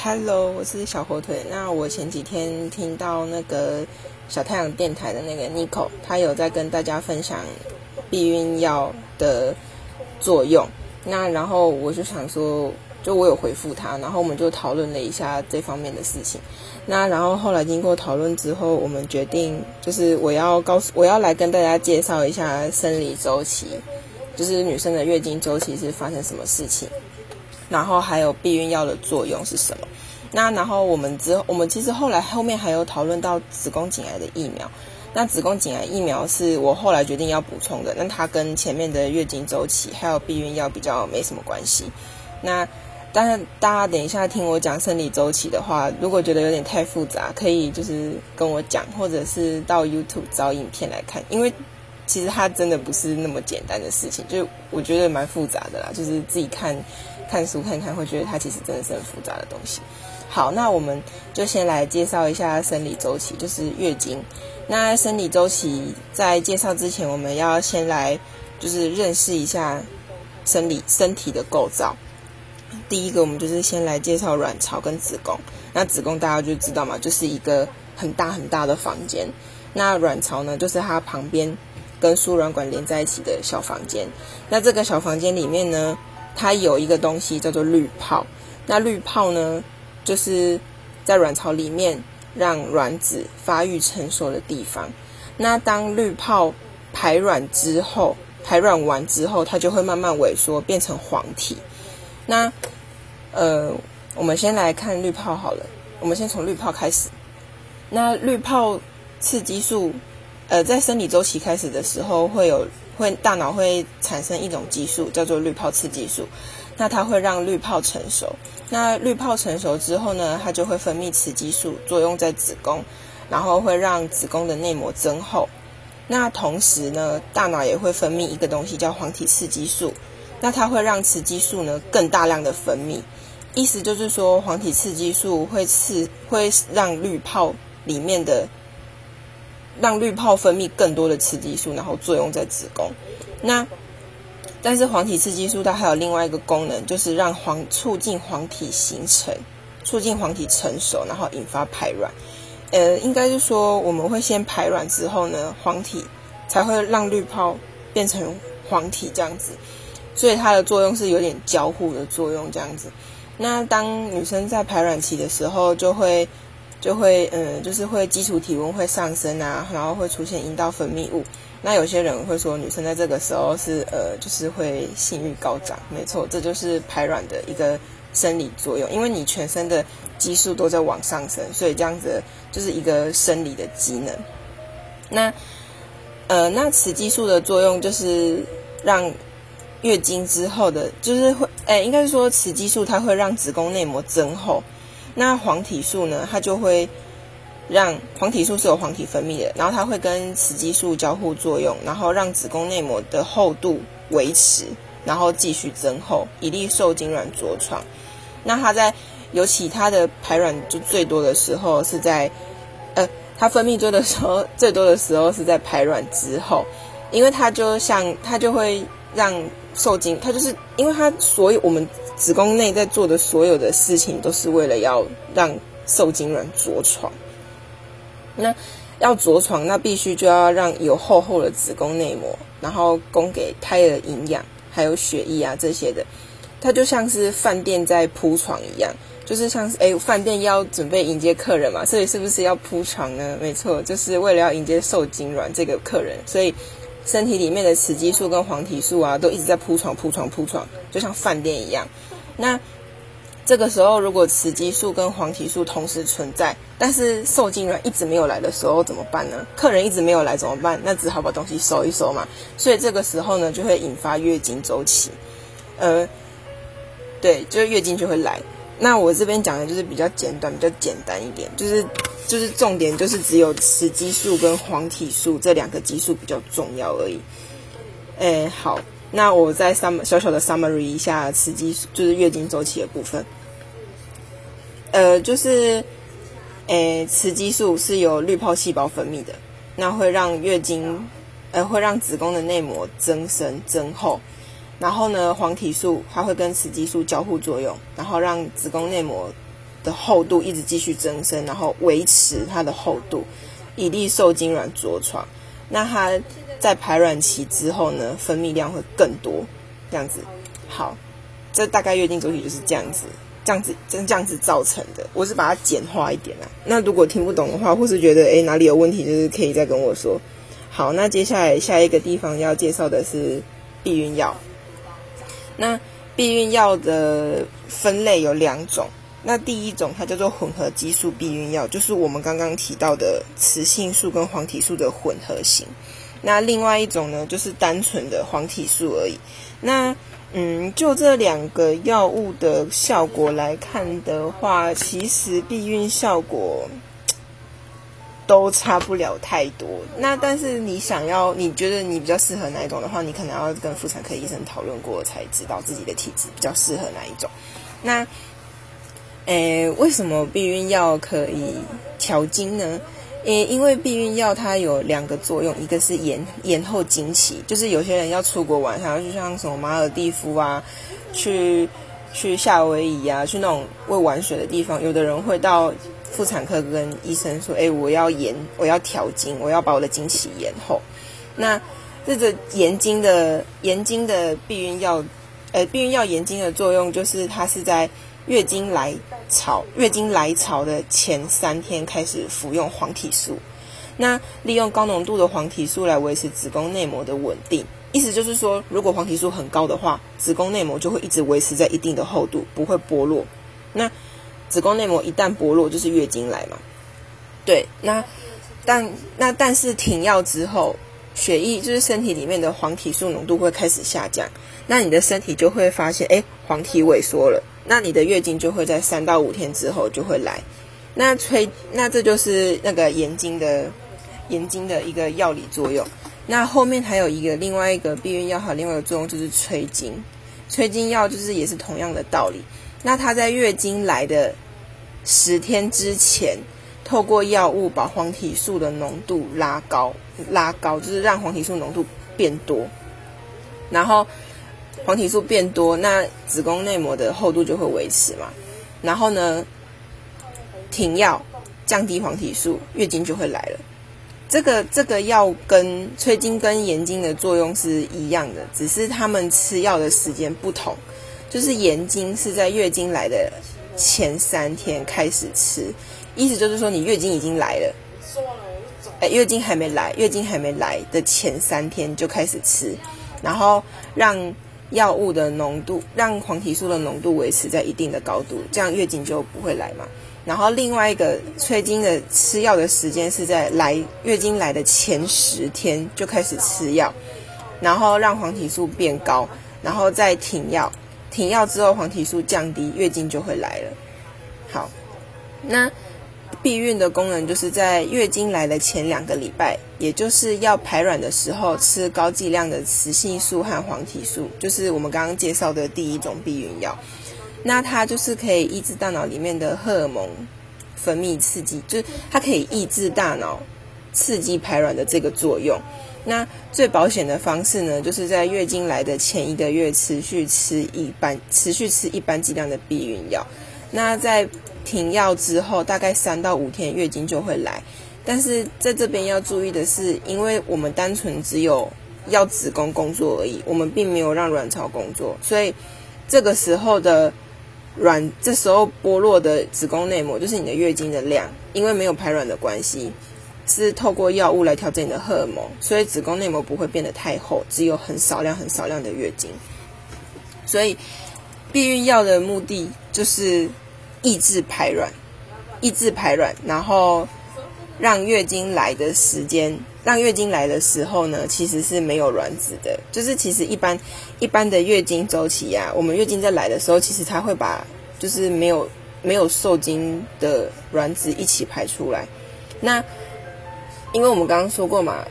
Hello，我是小火腿。那我前几天听到那个小太阳电台的那个 Nico，他有在跟大家分享避孕药的作用。那然后我就想说，就我有回复他，然后我们就讨论了一下这方面的事情。那然后后来经过讨论之后，我们决定就是我要告诉我要来跟大家介绍一下生理周期，就是女生的月经周期是发生什么事情。然后还有避孕药的作用是什么？那然后我们之后，我们其实后来后面还有讨论到子宫颈癌的疫苗。那子宫颈癌疫苗是我后来决定要补充的，那它跟前面的月经周期还有避孕药比较没什么关系。那当然，大家等一下听我讲生理周期的话，如果觉得有点太复杂，可以就是跟我讲，或者是到 YouTube 找影片来看，因为其实它真的不是那么简单的事情，就我觉得蛮复杂的啦，就是自己看。看书看看会觉得它其实真的是很复杂的东西。好，那我们就先来介绍一下生理周期，就是月经。那生理周期在介绍之前，我们要先来就是认识一下生理身体的构造。第一个，我们就是先来介绍卵巢跟子宫。那子宫大家就知道嘛，就是一个很大很大的房间。那卵巢呢，就是它旁边跟输卵管连在一起的小房间。那这个小房间里面呢？它有一个东西叫做滤泡，那滤泡呢，就是在卵巢里面让卵子发育成熟的地方。那当滤泡排卵之后，排卵完之后，它就会慢慢萎缩变成黄体。那呃，我们先来看滤泡好了，我们先从滤泡开始。那滤泡刺激素，呃，在生理周期开始的时候会有。会大脑会产生一种激素，叫做滤泡刺激素。那它会让滤泡成熟。那滤泡成熟之后呢，它就会分泌雌激素，作用在子宫，然后会让子宫的内膜增厚。那同时呢，大脑也会分泌一个东西叫黄体刺激素。那它会让雌激素呢更大量的分泌。意思就是说，黄体刺激素会刺会让滤泡里面的。让滤泡分泌更多的雌激素，然后作用在子宫。那但是黄体雌激素它还有另外一个功能，就是让黄促进黄体形成，促进黄体成熟，然后引发排卵。呃，应该是说我们会先排卵之后呢，黄体才会让滤泡变成黄体这样子。所以它的作用是有点交互的作用这样子。那当女生在排卵期的时候，就会。就会嗯，就是会基础体温会上升啊，然后会出现阴道分泌物。那有些人会说，女生在这个时候是呃，就是会性欲高涨。没错，这就是排卵的一个生理作用，因为你全身的激素都在往上升，所以这样子就是一个生理的机能。那呃，那雌激素的作用就是让月经之后的，就是会诶，应该是说雌激素它会让子宫内膜增厚。那黄体素呢？它就会让黄体素是有黄体分泌的，然后它会跟雌激素交互作用，然后让子宫内膜的厚度维持，然后继续增厚，以利受精卵着床。那它在尤其它的排卵就最多的时候是在，呃，它分泌最多的时候最多的时候是在排卵之后，因为它就像它就会让受精，它就是因为它所以我们。子宫内在做的所有的事情，都是为了要让受精卵着床。那要着床，那必须就要让有厚厚的子宫内膜，然后供给胎儿营养，还有血液啊这些的。它就像是饭店在铺床一样，就是像是 哎，饭店要准备迎接客人嘛，所以是不是要铺床呢？没错，就是为了要迎接受精卵这个客人，所以。身体里面的雌激素跟黄体素啊，都一直在铺床、铺床、铺床，就像饭店一样。那这个时候，如果雌激素跟黄体素同时存在，但是受精卵一直没有来的时候怎么办呢？客人一直没有来怎么办？那只好把东西收一收嘛。所以这个时候呢，就会引发月经周期。呃，对，就是月经就会来。那我这边讲的就是比较简短、比较简单一点，就是就是重点就是只有雌激素跟黄体素这两个激素比较重要而已。哎，好，那我再 sum 小小的 summary 一下雌激素，就是月经周期的部分。呃，就是诶，雌激素是由滤泡细胞分泌的，那会让月经，呃，会让子宫的内膜增生增厚。然后呢，黄体素它会跟雌激素交互作用，然后让子宫内膜的厚度一直继续增生，然后维持它的厚度，以利受精卵着床。那它在排卵期之后呢，分泌量会更多，这样子。好，这大概月经周期就是这样子，这样子，真这样子造成的。我是把它简化一点啦。那如果听不懂的话，或是觉得诶哪里有问题，就是可以再跟我说。好，那接下来下一个地方要介绍的是避孕药。那避孕药的分类有两种。那第一种它叫做混合激素避孕药，就是我们刚刚提到的雌性素跟黄体素的混合型。那另外一种呢，就是单纯的黄体素而已。那嗯，就这两个药物的效果来看的话，其实避孕效果都差不了太多。那但是你想要，你觉得你比较适合哪一种的话，你可能要跟妇产科医生讨论过，才知道自己的体质比较适合哪一种。那诶，为什么避孕药可以调经呢？诶，因为避孕药它有两个作用，一个是延延后经期，就是有些人要出国玩，想要去像什么马尔蒂夫啊，去去夏威夷啊，去那种会玩水的地方，有的人会到妇产科跟医生说：“诶，我要延，我要调经，我要把我的经期延后。”那这个延经的延经的避孕药，呃，避孕药延经的作用就是它是在。月经来潮，月经来潮的前三天开始服用黄体素，那利用高浓度的黄体素来维持子宫内膜的稳定。意思就是说，如果黄体素很高的话，子宫内膜就会一直维持在一定的厚度，不会剥落。那子宫内膜一旦剥落，就是月经来嘛。对，那但那但是停药之后，血液就是身体里面的黄体素浓度会开始下降，那你的身体就会发现，哎，黄体萎缩了。那你的月经就会在三到五天之后就会来，那催那这就是那个延经的延经的一个药理作用。那后面还有一个另外一个避孕药，还有另外一个作用就是催经。催经药就是也是同样的道理。那它在月经来的十天之前，透过药物把黄体素的浓度拉高，拉高就是让黄体素浓度变多，然后。黄体素变多，那子宫内膜的厚度就会维持嘛。然后呢，停药降低黄体素，月经就会来了。这个这个药跟催经跟延经的作用是一样的，只是他们吃药的时间不同。就是延经是在月经来的前三天开始吃，意思就是说你月经已经来了，哎，月经还没来，月经还没来的前三天就开始吃，然后让。药物的浓度让黄体素的浓度维持在一定的高度，这样月经就不会来嘛。然后另外一个催经的吃药的时间是在来月经来的前十天就开始吃药，然后让黄体素变高，然后再停药。停药之后黄体素降低，月经就会来了。好，那。避孕的功能就是在月经来的前两个礼拜，也就是要排卵的时候，吃高剂量的雌性素和黄体素，就是我们刚刚介绍的第一种避孕药。那它就是可以抑制大脑里面的荷尔蒙分泌刺激，就是它可以抑制大脑刺激排卵的这个作用。那最保险的方式呢，就是在月经来的前一个月持续吃一般持续吃一般剂量的避孕药。那在停药之后，大概三到五天月经就会来，但是在这边要注意的是，因为我们单纯只有要子宫工作而已，我们并没有让卵巢工作，所以这个时候的卵，这时候剥落的子宫内膜就是你的月经的量，因为没有排卵的关系，是透过药物来调整你的荷尔蒙，所以子宫内膜不会变得太厚，只有很少量、很少量的月经。所以避孕药的目的就是。抑制排卵，抑制排卵，然后让月经来的时间，让月经来的时候呢，其实是没有卵子的。就是其实一般一般的月经周期呀，我们月经在来的时候，其实它会把就是没有没有受精的卵子一起排出来。那因为我们刚刚说过嘛，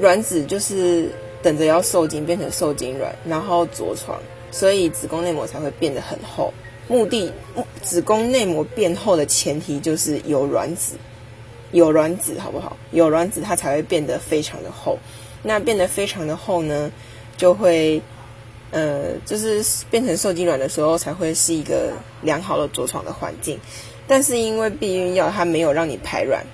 卵子就是等着要受精变成受精卵，然后着床，所以子宫内膜才会变得很厚。目的，子宫内膜变厚的前提就是有卵子，有卵子好不好？有卵子它才会变得非常的厚。那变得非常的厚呢，就会呃，就是变成受精卵的时候才会是一个良好的着床的环境。但是因为避孕药它没有让你排卵，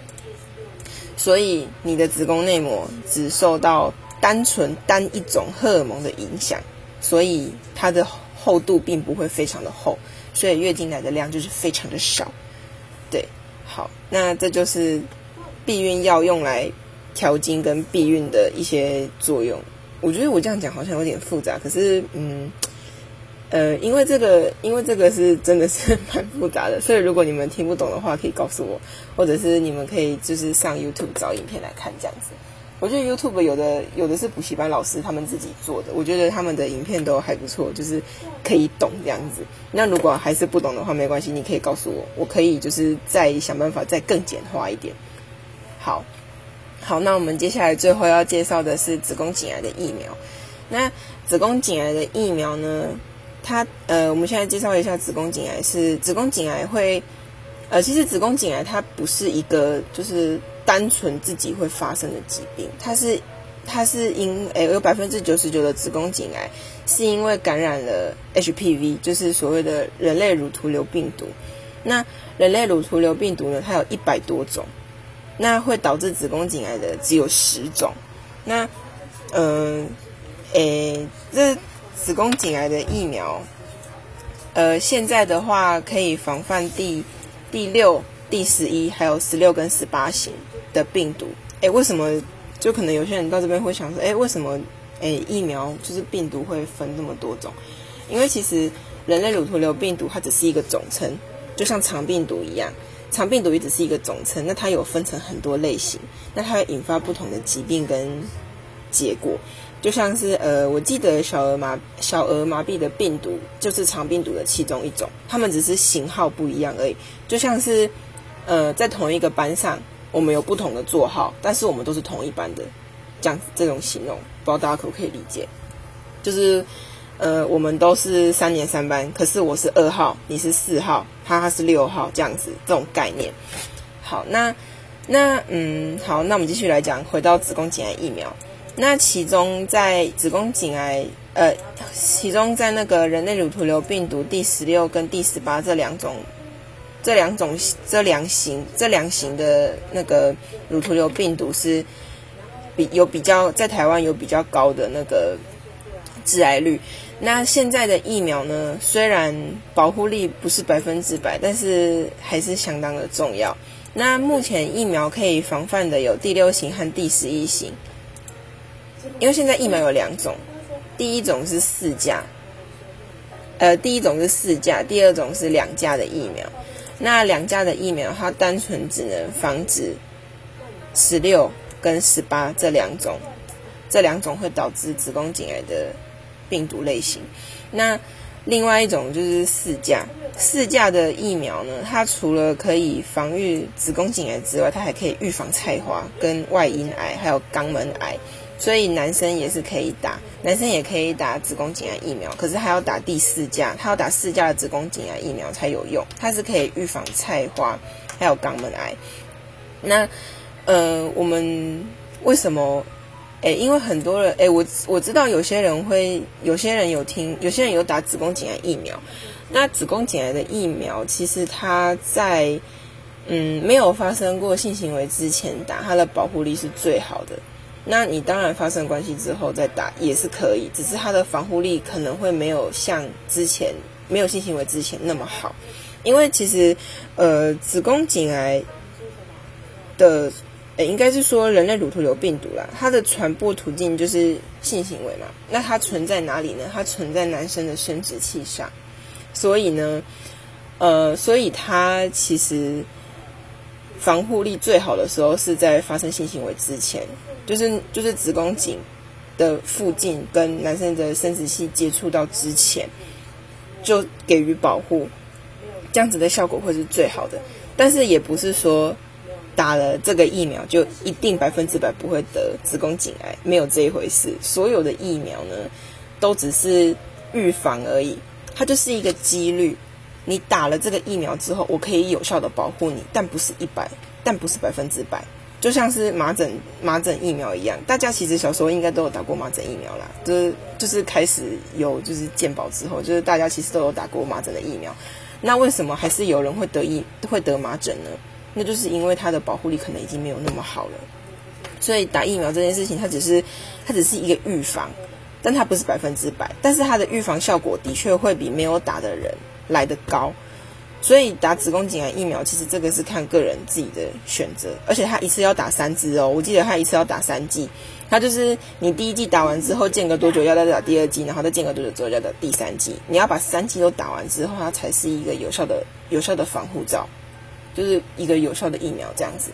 所以你的子宫内膜只受到单纯单一种荷尔蒙的影响，所以它的厚度并不会非常的厚，所以月经来的量就是非常的少。对，好，那这就是避孕药用来调经跟避孕的一些作用。我觉得我这样讲好像有点复杂，可是嗯。呃，因为这个，因为这个是真的是 蛮复杂的，所以如果你们听不懂的话，可以告诉我，或者是你们可以就是上 YouTube 找影片来看这样子。我觉得 YouTube 有的有的是补习班老师他们自己做的，我觉得他们的影片都还不错，就是可以懂这样子。那如果还是不懂的话，没关系，你可以告诉我，我可以就是再想办法再更简化一点。好，好，那我们接下来最后要介绍的是子宫颈癌的疫苗。那子宫颈癌的疫苗呢？它呃，我们现在介绍一下子宫颈癌是子宫颈癌会呃，其实子宫颈癌它不是一个就是单纯自己会发生的疾病，它是它是因诶有百分之九十九的子宫颈癌是因为感染了 HPV，就是所谓的人类乳头瘤病毒。那人类乳头瘤病毒呢，它有一百多种，那会导致子宫颈癌的只有十种。那嗯诶这。子宫颈癌的疫苗，呃，现在的话可以防范第第六、第十一，还有十六跟十八型的病毒。哎，为什么？就可能有些人到这边会想说，哎，为什么？哎，疫苗就是病毒会分这么多种？因为其实人类乳头瘤病毒它只是一个总称，就像肠病毒一样，肠病毒也只是一个总称，那它有分成很多类型，那它会引发不同的疾病跟结果。就像是呃，我记得小儿麻小儿麻痹的病毒就是肠病毒的其中一种，它们只是型号不一样而已。就像是呃，在同一个班上，我们有不同的座号，但是我们都是同一班的，这样这种形容，不知道大家可不可以理解？就是呃，我们都是三年三班，可是我是二号，你是四号，他他是六号，这样子这种概念。好，那那嗯，好，那我们继续来讲，回到子宫颈癌疫苗。那其中在子宫颈癌，呃，其中在那个人类乳头瘤病毒第十六跟第十八这两种，这两种这两型这两型的那个乳头瘤病毒是比有比较在台湾有比较高的那个致癌率。那现在的疫苗呢，虽然保护力不是百分之百，但是还是相当的重要。那目前疫苗可以防范的有第六型和第十一型。因为现在疫苗有两种，第一种是四价，呃，第一种是四价，第二种是两价的疫苗。那两价的疫苗，它单纯只能防止十六跟十八这两种，这两种会导致子宫颈癌的病毒类型。那另外一种就是四价，四价的疫苗呢，它除了可以防御子宫颈癌之外，它还可以预防菜花、跟外阴癌，还有肛门癌。所以男生也是可以打，男生也可以打子宫颈癌疫苗，可是还要打第四价，他要打四价的子宫颈癌疫苗才有用。它是可以预防菜花，还有肛门癌。那呃，我们为什么？诶，因为很多人诶，我我知道有些人会，有些人有听，有些人有打子宫颈癌疫苗。那子宫颈癌的疫苗，其实它在嗯没有发生过性行为之前打，它的保护力是最好的。那你当然发生关系之后再打也是可以，只是它的防护力可能会没有像之前没有性行为之前那么好，因为其实呃子宫颈癌的诶应该是说人类乳头瘤病毒啦，它的传播途径就是性行为嘛，那它存在哪里呢？它存在男生的生殖器上，所以呢呃所以它其实防护力最好的时候是在发生性行为之前。就是就是子宫颈的附近跟男生的生殖器接触到之前，就给予保护，这样子的效果会是最好的。但是也不是说打了这个疫苗就一定百分之百不会得子宫颈癌，没有这一回事。所有的疫苗呢，都只是预防而已，它就是一个几率。你打了这个疫苗之后，我可以有效的保护你，但不是一百，但不是百分之百。就像是麻疹麻疹疫苗一样，大家其实小时候应该都有打过麻疹疫苗啦。就是就是开始有就是健保之后，就是大家其实都有打过麻疹的疫苗。那为什么还是有人会得疫会得麻疹呢？那就是因为它的保护力可能已经没有那么好了。所以打疫苗这件事情，它只是它只是一个预防，但它不是百分之百。但是它的预防效果的确会比没有打的人来得高。所以打子宫颈癌疫苗，其实这个是看个人自己的选择，而且他一次要打三支哦。我记得他一次要打三剂，他就是你第一剂打完之后，间隔多久要再打第二剂，然后再间隔多久之后要打第三剂。你要把三剂都打完之后，它才是一个有效的、有效的防护罩，就是一个有效的疫苗这样子。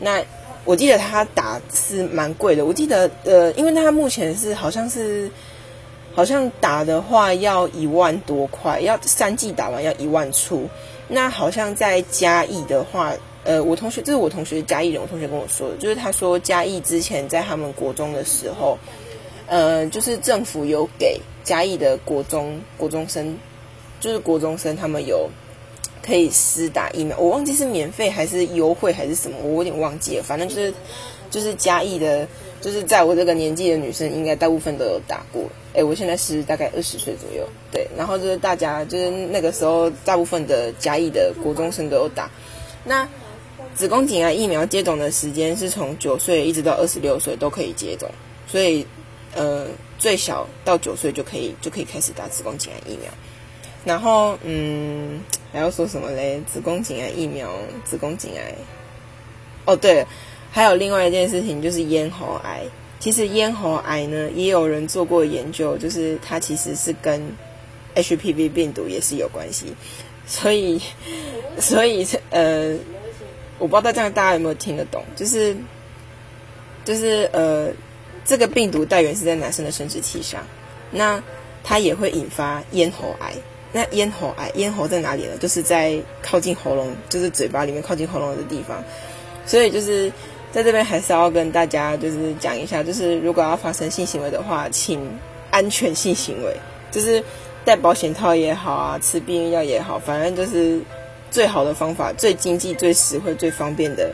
那我记得他打是蛮贵的，我记得呃，因为他目前是好像是。好像打的话要一万多块，要三剂打完要一万出。那好像在嘉义的话，呃，我同学这是我同学嘉义人，我同学跟我说的，就是他说嘉义之前在他们国中的时候，呃，就是政府有给嘉义的国中国中生，就是国中生他们有可以私打疫苗，我忘记是免费还是优惠还是什么，我有点忘记了，反正就是就是嘉义的。就是在我这个年纪的女生，应该大部分都有打过。哎，我现在是大概二十岁左右，对。然后就是大家，就是那个时候，大部分的嘉义的国中生都有打。那子宫颈癌疫苗接种的时间是从九岁一直到二十六岁都可以接种，所以呃，最小到九岁就可以就可以开始打子宫颈癌疫苗。然后嗯，还要说什么嘞？子宫颈癌疫苗，子宫颈癌。哦，对。还有另外一件事情，就是咽喉癌。其实咽喉癌呢，也有人做过研究，就是它其实是跟 HPV 病毒也是有关系。所以，所以呃，我不知道这样大家有没有听得懂，就是就是呃，这个病毒带源是在男生的生殖器上，那它也会引发咽喉癌。那咽喉癌，咽喉在哪里呢？就是在靠近喉咙，就是嘴巴里面靠近喉咙的地方。所以就是。在这边还是要跟大家就是讲一下，就是如果要发生性行为的话，请安全性行为，就是戴保险套也好啊，吃避孕药也好，反正就是最好的方法、最经济、最实惠、最方便的，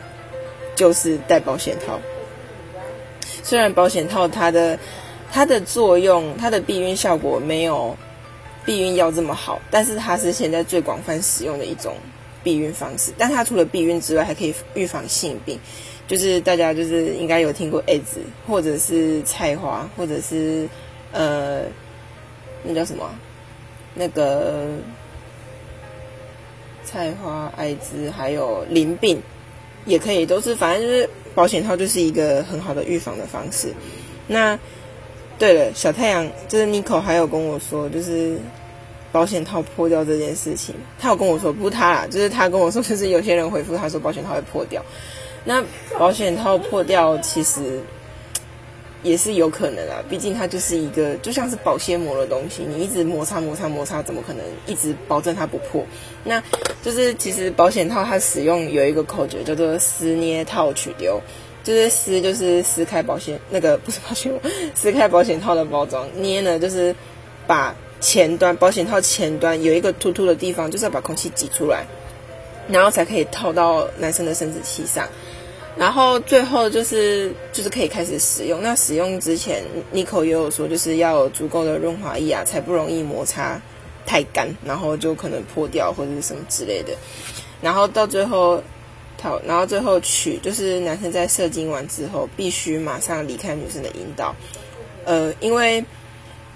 就是戴保险套。虽然保险套它的它的作用、它的避孕效果没有避孕药这么好，但是它是现在最广泛使用的一种避孕方式。但它除了避孕之外，还可以预防性病。就是大家就是应该有听过艾滋，或者是菜花，或者是呃，那叫什么？那个菜花、艾滋，还有淋病，也可以，都是反正就是保险套就是一个很好的预防的方式。那对了，小太阳就是 Nico 还有跟我说，就是保险套破掉这件事情，他有跟我说，不是他啦，就是他跟我说，就是有些人回复他说保险套会破掉。那保险套破掉其实也是有可能啊，毕竟它就是一个就像是保鲜膜的东西，你一直摩擦摩擦摩擦，怎么可能一直保证它不破？那就是其实保险套它使用有一个口诀叫做撕捏套取丢，就是撕就是撕开保险那个不是保险膜，撕开保险套的包装，捏呢就是把前端保险套前端有一个突突的地方，就是要把空气挤出来，然后才可以套到男生的生殖器上。然后最后就是就是可以开始使用。那使用之前，Nico 也有说，就是要有足够的润滑液啊，才不容易摩擦太干，然后就可能破掉或者是什么之类的。然后到最后套，然后最后取，就是男生在射精完之后，必须马上离开女生的阴道。呃，因为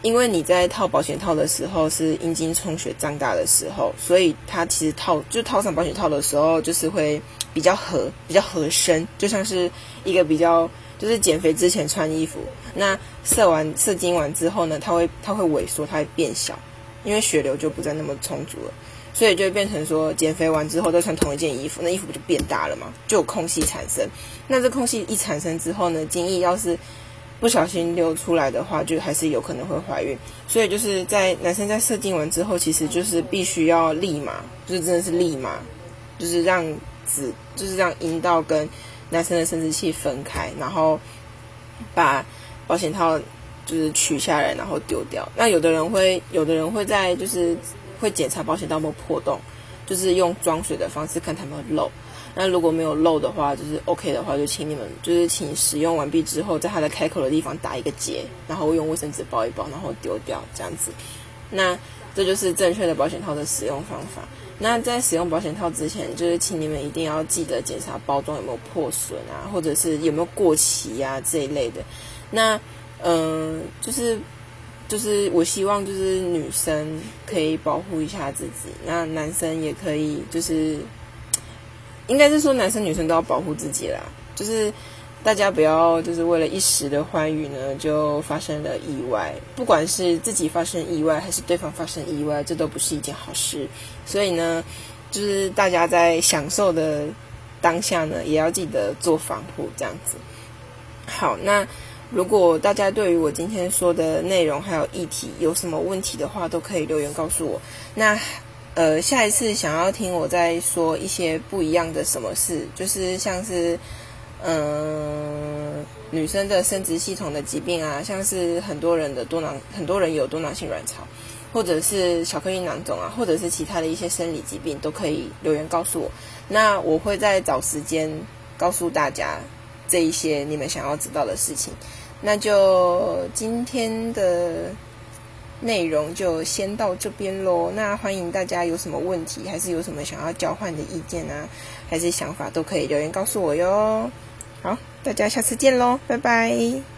因为你在套保险套的时候是阴茎充血胀大的时候，所以它其实套就套上保险套的时候，就是会。比较合，比较合身，就像是一个比较，就是减肥之前穿衣服。那射完射精完之后呢，它会它会萎缩，它会变小，因为血流就不再那么充足了，所以就会变成说减肥完之后再穿同一件衣服，那衣服不就变大了吗？就有空隙产生。那这空隙一产生之后呢，精液要是不小心流出来的话，就还是有可能会怀孕。所以就是在男生在射精完之后，其实就是必须要立马，就是真的是立马，就是让。子就是让阴道跟男生的生殖器分开，然后把保险套就是取下来，然后丢掉。那有的人会，有的人会在就是会检查保险套有没有破洞，就是用装水的方式看它有没有漏。那如果没有漏的话，就是 OK 的话，就请你们就是请使用完毕之后，在它的开口的地方打一个结，然后用卫生纸包一包，然后丢掉这样子。那这就是正确的保险套的使用方法。那在使用保险套之前，就是请你们一定要记得检查包装有没有破损啊，或者是有没有过期呀这一类的。那嗯，就是就是我希望就是女生可以保护一下自己，那男生也可以就是。应该是说男生女生都要保护自己啦，就是大家不要就是为了一时的欢愉呢，就发生了意外。不管是自己发生意外，还是对方发生意外，这都不是一件好事。所以呢，就是大家在享受的当下呢，也要记得做防护，这样子。好，那如果大家对于我今天说的内容还有议题有什么问题的话，都可以留言告诉我。那。呃，下一次想要听我再说一些不一样的什么事，就是像是，嗯，女生的生殖系统的疾病啊，像是很多人的多囊，很多人有多囊性卵巢，或者是巧克力囊肿啊，或者是其他的一些生理疾病，都可以留言告诉我。那我会再找时间告诉大家这一些你们想要知道的事情。那就今天的。内容就先到这边喽。那欢迎大家有什么问题，还是有什么想要交换的意见啊，还是想法，都可以留言告诉我哟。好，大家下次见喽，拜拜。